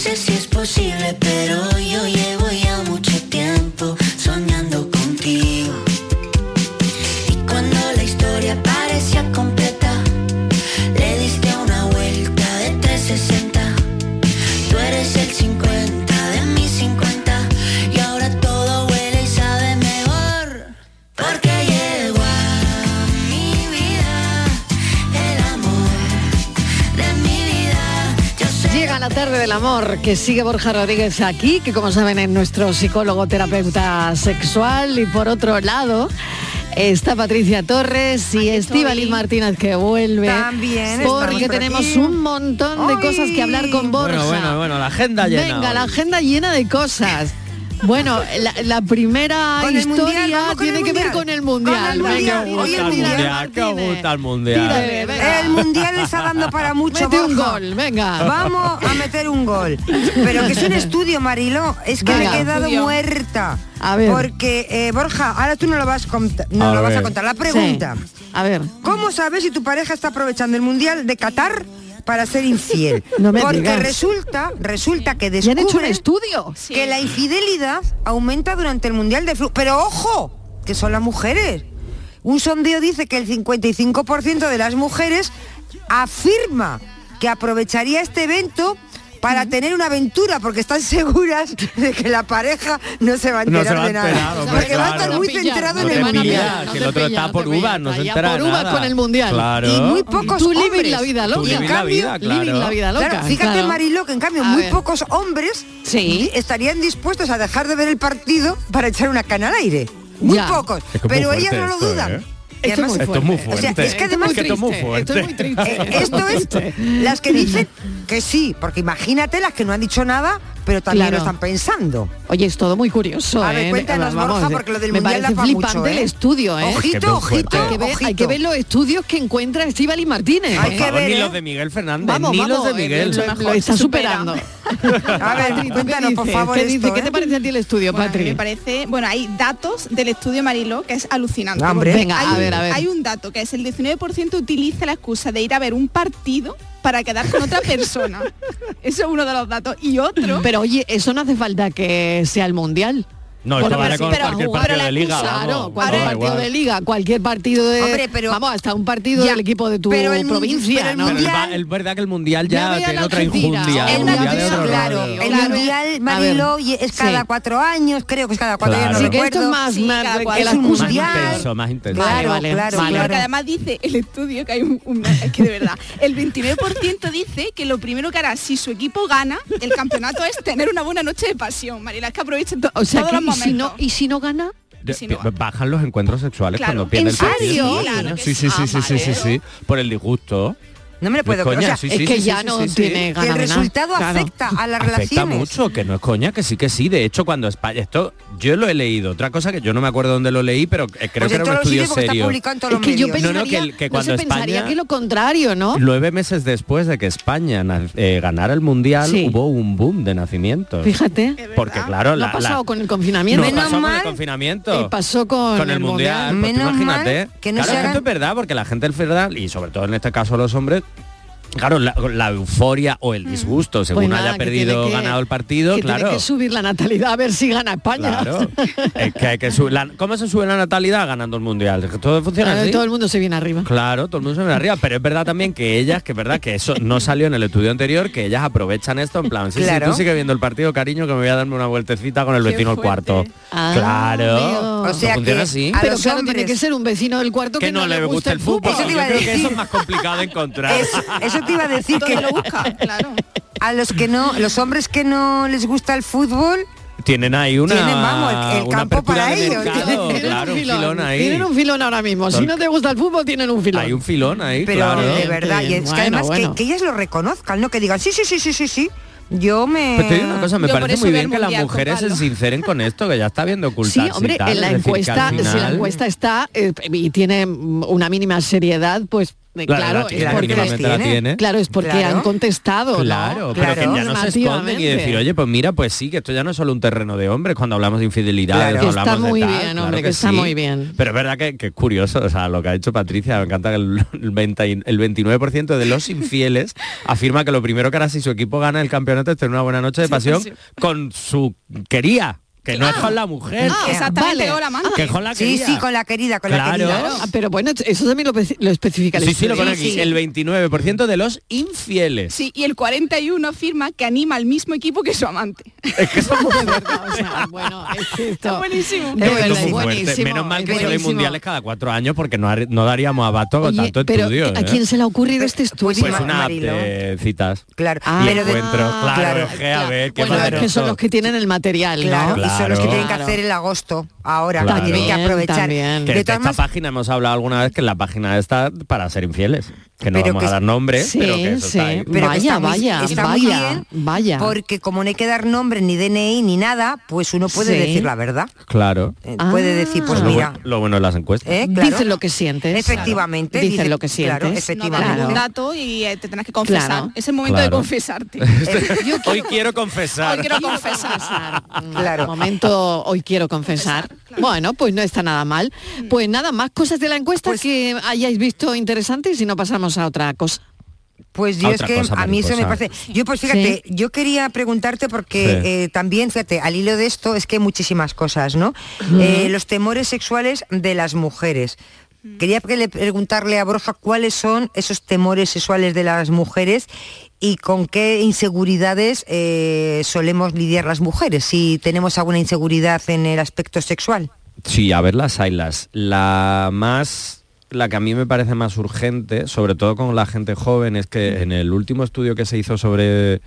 Sé si es posible, pero yo llevo del amor que sigue Borja Rodríguez aquí, que como saben es nuestro psicólogo terapeuta sexual y por otro lado está Patricia Torres y Estíbaliz Martínez que vuelve. También porque por tenemos aquí. un montón de cosas que hablar con Borja. Bueno, bueno, bueno, la agenda llena. Venga, la agenda llena de cosas. Bueno, la, la primera historia Mundial, tiene que ver Mundial. con el mundial. Con el Mundial. Hoy el Mundial. ¿Qué os gusta el mundial? Tírale, venga. El mundial le está dando para mucho. Mete un gol, venga. Vamos a meter un gol. Pero que es un estudio, Marilo. Es que Venga. me he quedado Estudio. muerta. A ver. Porque, eh, Borja, ahora tú no lo vas, cont- no A lo vas a contar. La pregunta. A ver. ¿Cómo sabes si tu pareja está aprovechando el mundial de Qatar para ser infiel? No me Porque digas. resulta, resulta que ¿Ya han hecho un descubren estudio? que la infidelidad aumenta durante el mundial de fútbol. Pero ojo, que son las mujeres. Un sondeo dice que el 55% de las mujeres afirma que aprovecharía este evento para tener una aventura porque están seguras de que la pareja no se va a No enterar se va a de nada. enterar, hombre, porque va a estar claro. muy No centrado No en el mundial. pillas, que el otro está por uvas, no se entera por uvas con el mundial. Claro. Y muy pocos Tú living hombres. la vida loca. en living la cambio, vida, claro. living la vida loca. Claro, fíjate claro. Marilo que en cambio A muy ver. pocos hombres Sí. estarían dispuestos a dejar de ver el partido para echar una cana al aire. Muy Ya. pocos. Pero ellas no lo dudan. ¿eh? Esto es además- muy Esto es muy fuerte. O sea, fuerte. es que además esto es muy triste, esto es muy triste. Eh, esto es Triste. las que dicen que sí, porque imagínate las que no han dicho nada, pero también Claro. lo están pensando. Oye, es todo muy curioso, A ver, ¿eh? cuéntanos, Vamos, Borja, porque lo del me mundial parece pa' flipante mucho, el ¿eh? estudio, ¿eh? Ojito, ojito. Hay que, ver, hay ojito. que ver los estudios que encuentra Estíbaliz Martínez. Hay ¿eh? que ver, ni ¿eh? los de Miguel Fernández, Vamos, ni vamos, los de Miguel. eh, lo, lo está superando. A ver, Patri, ¿tú qué cuéntanos, por favor, ¿Qué, esto? ¿Qué ¿eh? te parece a ti el estudio, Bueno, Patri? me parece, bueno, hay datos del estudio Mariló que es alucinante. Venga, hay, a un- ver, a ver. hay un dato que es el 19% utiliza la excusa de ir a ver un partido para quedar con otra persona. Eso es uno de los datos. Y otro, Pero oye, eso no hace falta que sea el mundial. No, Bueno, esto vale pero con sí, pero cualquier jugar partido de liga. excusa, cualquier partido igual. de liga, cualquier partido de... Hombre, pero- vamos, hasta un partido Ya, del equipo de tu pero el provincia, pero el ¿no? Pero el Mundial- verdad que el mundial ya tiene otra injundia. El mundial otro claro, el Claro. mundial Marilo es sí. cada cuatro años, creo que es cada cuatro Claro. años, no Así que esto es más, Sí, más cada que Es Más mundial. intenso, más intenso. Claro, Vale, claro, vale. Sí, claro. porque además dice el estudio que hay un, un- es que de verdad, el 29% dice que lo primero que hará si su equipo gana el campeonato es tener una buena noche de pasión. Marila, es que aprovechen to- O sea, todos los ¿y, si no. ¿y si no gana? si no- bajan los encuentros sexuales Claro. cuando pierde ¿En el partido. serio? Sí, Claro sí, sí, sí, sí, sí, sí, sí, por el disgusto. No me lo puedo creer. O sea, sí, es que sí, ya sí, no sí, sí. tiene que el ganas nada. resultado Claro. afecta a las Afecta relaciones. mucho, que no es coña, que sí que sí. De hecho, cuando España, esto yo lo he leído. Otra cosa que yo no me acuerdo dónde lo leí, pero eh, creo Pues que era un estudio está serio. publicado en todos los Es que yo. No, no, pensaría, que el- no cuando se pensaría España- que lo contrario, ¿no? Nueve meses después de que España eh, ganara el mundial, Sí. hubo un boom de nacimientos. Fíjate. Porque claro, No la, ha pasado la- con el confinamiento. no pasó con el confinamiento. Eh, pasó con, el mundial, pues imagínate. mal que no claro, esto es verdad, porque la gente es verdad, y sobre todo en este caso los hombres, claro, la, la euforia o el disgusto, según Pues nada, haya perdido ganado el partido, que claro. tiene que subir la natalidad a ver si gana España. Claro. Es que hay que subir la- ¿Cómo se sube la natalidad ganando el mundial? Todo funciona Claro, así. Todo el mundo se viene arriba. Claro, todo el mundo se viene arriba, pero es verdad también que ellas, que es verdad que eso no salió en el estudio anterior, que ellas aprovechan esto en plan, sí, Claro. sí, tú sigue viendo el partido, cariño, que me voy a darme una vueltecita con el Qué vecino al fuerte. cuarto. Ah, claro. amigo. O sea ¿No funciona que así? Pero claro, hombres- tiene que ser un vecino del cuarto que, que no, le gusta el fútbol. Eso te Yo creo que eso es más complicado de encontrar. Eso, eso te iba a decir que ¿Dónde lo busca? Claro. a los que no, los hombres que no les gusta el fútbol, Tienen ahí una, Tienen, vamos, el- el una campo para ellos. mercado, Tienen claro, un filón ahí. Tienen un filón ahora mismo. Si no te gusta el fútbol, tienen un filón. Hay un filón ahí, pero claro. de verdad, y es que además que- bueno. Que, ellas lo reconozcan, no que digan, sí, sí, sí, sí, sí, sí. Yo me... Pero te digo una cosa, me Yo parece muy bien que las mujeres se sinceren con esto, que ya está viendo ocultarse Sí, y hombre, tal. en la encuesta, si la encuesta está eh, y tiene una mínima seriedad, pues Claro, claro, la es tiene, porque mínimamente la tiene. Claro, es porque Claro. han contestado, ¿no? Claro, pero que ya no se esconden y decir, oye, pues mira, pues sí, que esto ya no es solo un terreno de hombres cuando hablamos de Claro. Está hablamos de muy tal, bien, claro hombre, que está sí. muy bien. Pero es verdad que, que es curioso, o sea, lo que ha dicho Patricia, me encanta que el, el 20 y- el 29% de los infieles afirma que lo primero que hará si su equipo gana el campeonato es tener una buena noche de pasión con su quería, que no es con la mujer. Ah, Exactamente, vale. o la amante. que es con la Sí, querida. sí, con la querida, con la Claro. querida. Ah, pero bueno, eso también lo, pe- lo especifica el Sí, sí, lo pone aquí. El 29% de los infieles. Sí, y el 41 afirma que anima al mismo equipo que su amante. Es que eso es verdad, o sea, bueno, es esto- buenísimo. verdad, es buenísimo, Menos mal que solo hay mundiales cada cuatro años porque no, no daríamos abasto con Oye, tanto pero estudio. ¿a ¿eh? quién se le ha ocurrido este estudio? Pues una app Marilo. de citas. Claro, Ah, y pero de- encuentros. Claro, claro, es que a ver, qué es que son los que tienen el material, ¿no? Son los que tienen que hacer el agosto ahora, Claro. que tienen que aprovechar. también. Que De esta maneras, página hemos hablado alguna vez que en la página está para ser infieles. Que no Pero vamos que a dar nombres, Sí, pero que eso sí. está ahí. pero que Vaya, está vaya, está vaya, bien, vaya. Porque como no hay que dar nombre, ni DNI, ni nada, pues uno puede Sí. decir la verdad. Claro. Eh, Puede decir, pues Lo bu- mira, Lo, bueno de las encuestas. ¿eh? Claro. Dices lo que sientes. Efectivamente, Dices dice- lo que sientes. claro, No efectivamente. ningún Claro. dato y eh, te tendrás que confesar. Claro. Es el momento de Claro. confesarte. Hoy quiero confesar. Hoy quiero confesar. Claro. Momento, hoy quiero confesar. Bueno, pues no está nada mal. Pues nada, más cosas de la encuesta Pues que hayáis visto interesantes y si no pasamos a otra cosa. Pues yo es que cosa, a mí eso me parece. Yo pues fíjate, yo quería preguntarte porque Sí. eh, también, fíjate, al hilo de esto es que hay muchísimas cosas, ¿no? Eh, los temores sexuales de las mujeres. Quería que le- preguntarle a Borja cuáles son esos temores sexuales de las mujeres y con qué inseguridades eh, solemos lidiar las mujeres, si tenemos alguna inseguridad en el aspecto sexual. Sí, a ver las hay las. La más la que a mí me parece más urgente, sobre todo con la gente joven, es que en el último estudio que se hizo sobre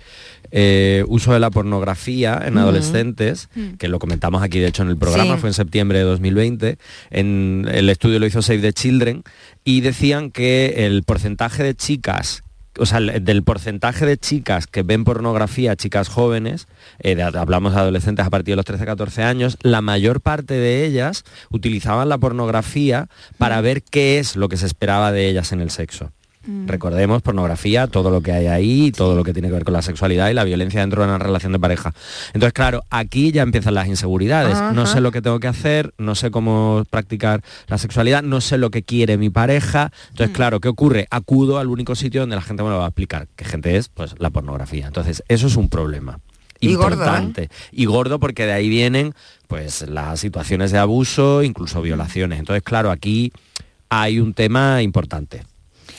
eh, uso de la pornografía en Ujú. adolescentes, Mm. que lo comentamos aquí de hecho en el programa, Sí. fue en septiembre de 2020, en, el estudio lo hizo Save the Children, y decían que el porcentaje de chicas o sea, el- del porcentaje de chicas que ven pornografía, chicas jóvenes, eh, hablamos de adolescentes a partir de los 13-14 años, la mayor parte de ellas utilizaban la pornografía para ver qué es lo que se esperaba de ellas en el sexo. Recordemos, pornografía, todo lo que hay ahí, todo lo que tiene que ver con la sexualidad y la violencia dentro de una relación de pareja. Entonces, claro, aquí ya empiezan las inseguridades. No sé lo que tengo que hacer, no sé cómo practicar la sexualidad, no sé lo que quiere mi pareja. Entonces, claro, ¿qué ocurre? Acudo al único sitio donde la gente me lo va a explicar. ¿Qué gente es? Pues la pornografía. Entonces, eso es un problema. Y gordo, ¿eh? importante. Y gordo porque de ahí vienen pues las situaciones de abuso, incluso violaciones. Entonces, claro, aquí hay un tema importante.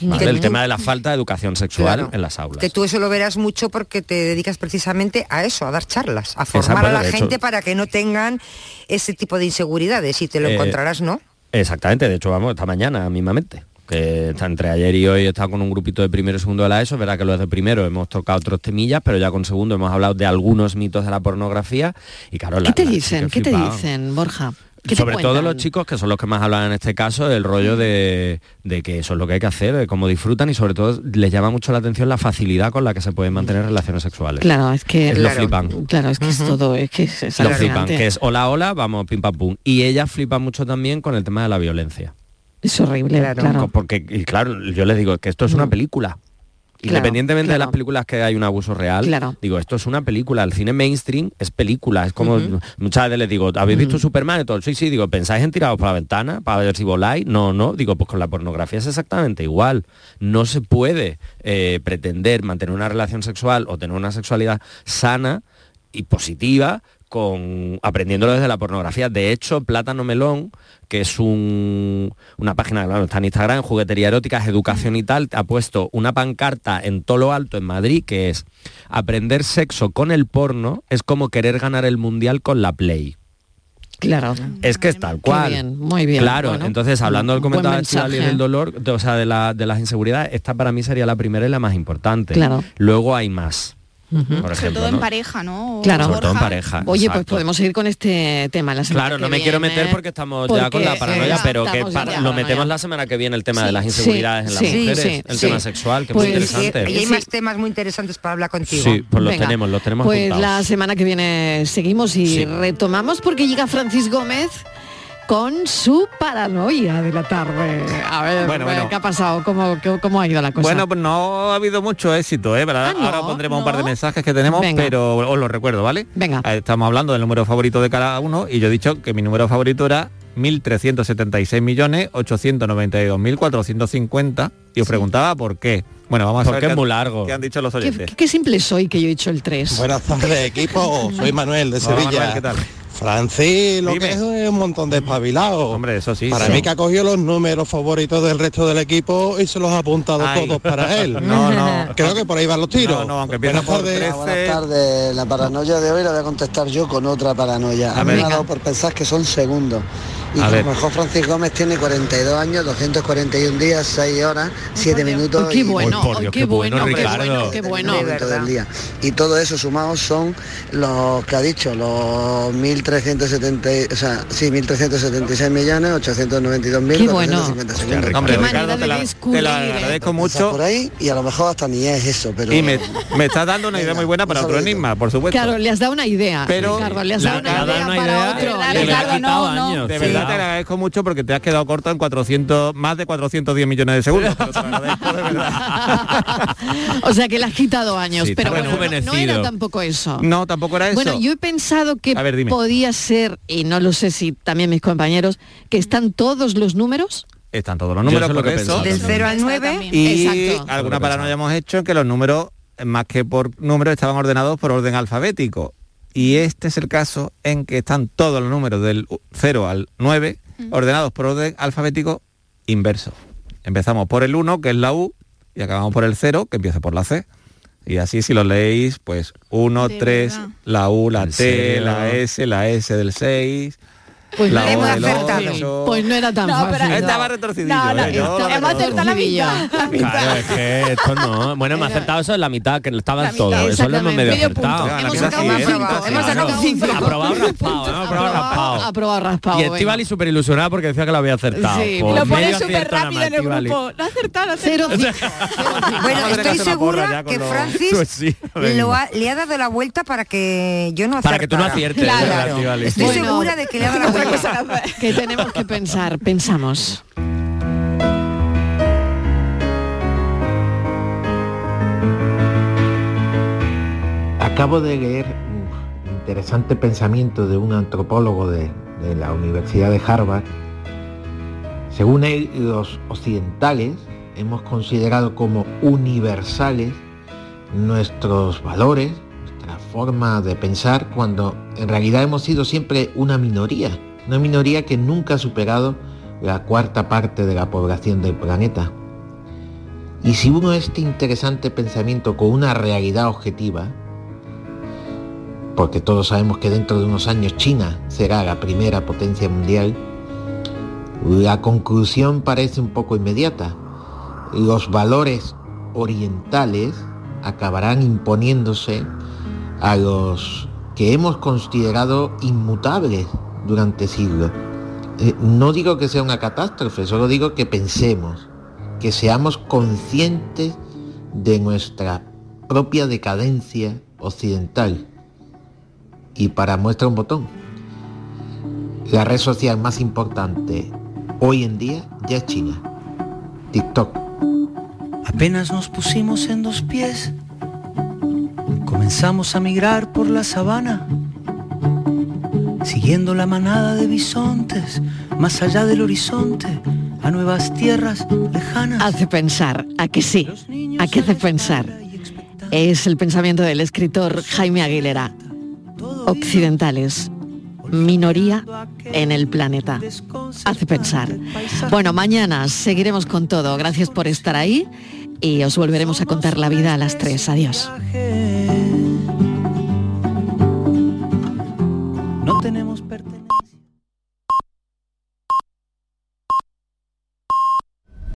¿Vale? Que El tú- tema de la falta de educación sexual Claro. en las aulas. Que tú eso lo verás mucho porque te dedicas precisamente a eso, a dar charlas, a formar Exacto, a la hecho- gente para que no tengan ese tipo de inseguridades y te lo Eh, encontrarás, ¿no? Exactamente, de hecho vamos esta mañana mismamente. Que está entre ayer y hoy he estado con un grupito de primero y segundo de la ESO, es verdad que los de primero hemos tocado otros temillas, pero ya con segundo hemos hablado de algunos mitos de la pornografía y claro, la- ¿Qué te la- dicen? que ¿Qué te dicen, Borja? ¿Qué te Sobre todo los chicos, que son los que más hablan en este caso, el rollo de, de que eso es lo que hay que hacer, de cómo disfrutan y sobre todo les llama mucho la atención la facilidad con la que se pueden mantener relaciones sexuales. Claro, es que Es lo claro, flipan. Claro, es que es todo, es que es, es Lo flipan, que es hola, hola, vamos, pim pam pum. Y ellas flipan mucho también con el tema de la violencia. Es horrible, claro. Porque, y claro, yo les digo que esto es una película. Claro, Independientemente de las películas que hay un abuso real, Claro. digo, esto es una película, el cine mainstream es película, es como muchas veces les digo, ¿habéis visto Superman y todo? Sí, sí, digo, ¿pensáis en tiraros por la ventana para ver si voláis? No, no, digo, pues con la pornografía es exactamente igual. No se puede eh, pretender mantener una relación sexual o tener una sexualidad sana y positiva con aprendiéndolo desde la pornografía. De hecho, Plátano Melón, que es un- una página, claro, está en Instagram, juguetería erótica, es educación y tal, ha puesto una pancarta en todo lo alto en Madrid que es aprender sexo con el porno es como querer ganar el mundial con la Play. Claro. Es que es tal cual. bien, muy bien. Claro, Bueno, entonces hablando del comentario de del dolor, de- o sea, de, la- de las inseguridades, esta para mí sería la primera y la más importante. Claro. Luego hay más. Por Sobre ejemplo, todo ¿no? en pareja, ¿no? Claro. Sobre todo en pareja. Oye, pues exacto. podemos seguir con este tema la semana Claro, que no me quiero viene, meter porque estamos ya con porque, la paranoia, eh, pero que ya para- lo metemos la semana que viene el tema de las Sí, inseguridades en las sí, mujeres, sí, el sí. tema sexual, que Pues, es muy interesante. Y hay más temas muy interesantes para hablar contigo. Sí, pues los Venga, tenemos, los tenemos Pues apuntados. la semana que viene seguimos y Sí. retomamos porque llega Francis Gómez con su paranoia de la tarde. A ver, Bueno, eh, bueno. ¿qué ha pasado? ¿Cómo, qué- cómo ha ido la cosa? Bueno, pues no ha habido mucho éxito, ¿eh? ¿verdad? Ah, no, Ahora pondremos un par de mensajes que tenemos, Venga. pero os lo recuerdo, ¿vale? Venga. Eh, Estamos hablando del número favorito de cada uno y yo he dicho que mi número favorito era 1.376.892.450 y os preguntaba por qué. Bueno, vamos a Porque ver es qué- muy largo. qué han dicho los ¿Qué, oyentes. qué simple soy que yo he hecho el 3. Buenas tardes, equipo. Soy Manuel de Hola, Sevilla. Manuel, ¿qué tal? Francis, lo Dime. que es es un montón de espabilados. Hombre, eso sí. Para sí. mí que ha cogido los números favoritos del resto del equipo y se los ha apuntado Ay. todos para él. No, no. Creo que por ahí van los tiros. No, no, aunque empieza Buenas por tardes. 13. Buenas tardes. La paranoia de hoy la voy a contestar yo con otra paranoia. A, mí me ha dado por pensar que son segundos. Y A ver. lo mejor Francis Gómez tiene 42 años, 241 días, 6 horas, 7 minutos. Qué y bueno, Dios, qué, qué bueno, bueno, qué Ricardo. bueno, qué bueno. siete minutos del día. Y todo eso sumados son los que ha dicho, los 1.370, o sea, sí, 1.376 millones, 892 mil, Qué bueno. Hombre, Qué Ricardo, te, la- te ¿eh? agradezco Mucho. por ahí y a lo mejor hasta ni es eso, pero... y me, me estás dando una idea muy buena para otro enigma, por supuesto. Claro, le has dado una idea, Pero Ricardo, le has la- dado una idea una para otro. De verdad te agradezco mucho porque te has quedado corto en 400, más de 410 millones de segundos. pero te lo agradezco de verdad. o sea que le has quitado años, Sí, pero bueno, no- era tampoco eso. No, tampoco era eso. Bueno, yo he pensado que ver, podía ser, y no lo sé si también mis compañeros, que están todos los números. Están todos los números por eso. pensado. Del 0 al 9. Y Exacto. alguna paranoia hemos hecho en que los números, más que por números, estaban ordenados por orden alfabético. Y este es el caso en que están todos los números del 0 al 9 ordenados por orden alfabético inverso. Empezamos por el 1, que es la U, y acabamos por el 0, que empieza por la C. Y así si lo leéis, pues 1, De 3, verdad. la U, la ¿En T, serio? la S, la S del 6, Pues la no era O tan del fácil. 8. Pues no era tan No, fácil. pero- Estaba retorcidillo, No, no, ¿eh? Lo hemos acertado la mitad. La mitad. Claro, es que esto no. Bueno, hemos acertado eso en la mitad, que estaban todos. Eso lo hemos medio acertado. Hemos la sacado un. ¿eh? Hemos sacado un cinco. Aprobado raspado, ¿no? Aprobado raspado. Aprobado raspado. Y. Estivali súper ilusionada porque decía que lo había acertado. Sí, Pues Lo pones súper rápido en el grupo. No ha acertado, no ha acertado. Bueno, estoy segura que Francis Pues lo le ha dado la vuelta para que yo no Para que tú no acertara. aciertes, Claro. ¿verdad, Estíbaliz? Estoy segura de que le ha dado la vuelta. que tenemos que pensar, pensamos. Acabo de leer un interesante pensamiento de un antropólogo de, de la Universidad de Harvard. Según él, los occidentales hemos considerado como universales nuestros valores, nuestra forma de pensar, cuando en realidad hemos sido siempre una minoría, una minoría que nunca ha superado la cuarta parte de la población del planeta. Y si uno este interesante pensamiento con una realidad objetiva, porque todos sabemos que dentro de unos años China será la primera potencia mundial, la conclusión parece un poco inmediata. Los valores orientales acabarán imponiéndose a los que hemos considerado inmutables durante siglos. Eh, no digo que sea una catástrofe, solo digo que pensemos, que seamos conscientes de nuestra propia decadencia occidental. Y para muestra un botón, la red social más importante hoy en día ya es China, TikTok. Apenas nos pusimos en dos pies, comenzamos a migrar por la sabana, siguiendo la manada de bisontes, más allá del horizonte, a nuevas tierras lejanas. Hace pensar, a que sí, a qué hace pensar. Es el pensamiento del escritor Jaime Aguilera. Occidentales, minoría en el planeta. Hace pensar. Bueno, mañana seguiremos con todo. Gracias por estar ahí y os volveremos a contar la vida a las 3. Adiós.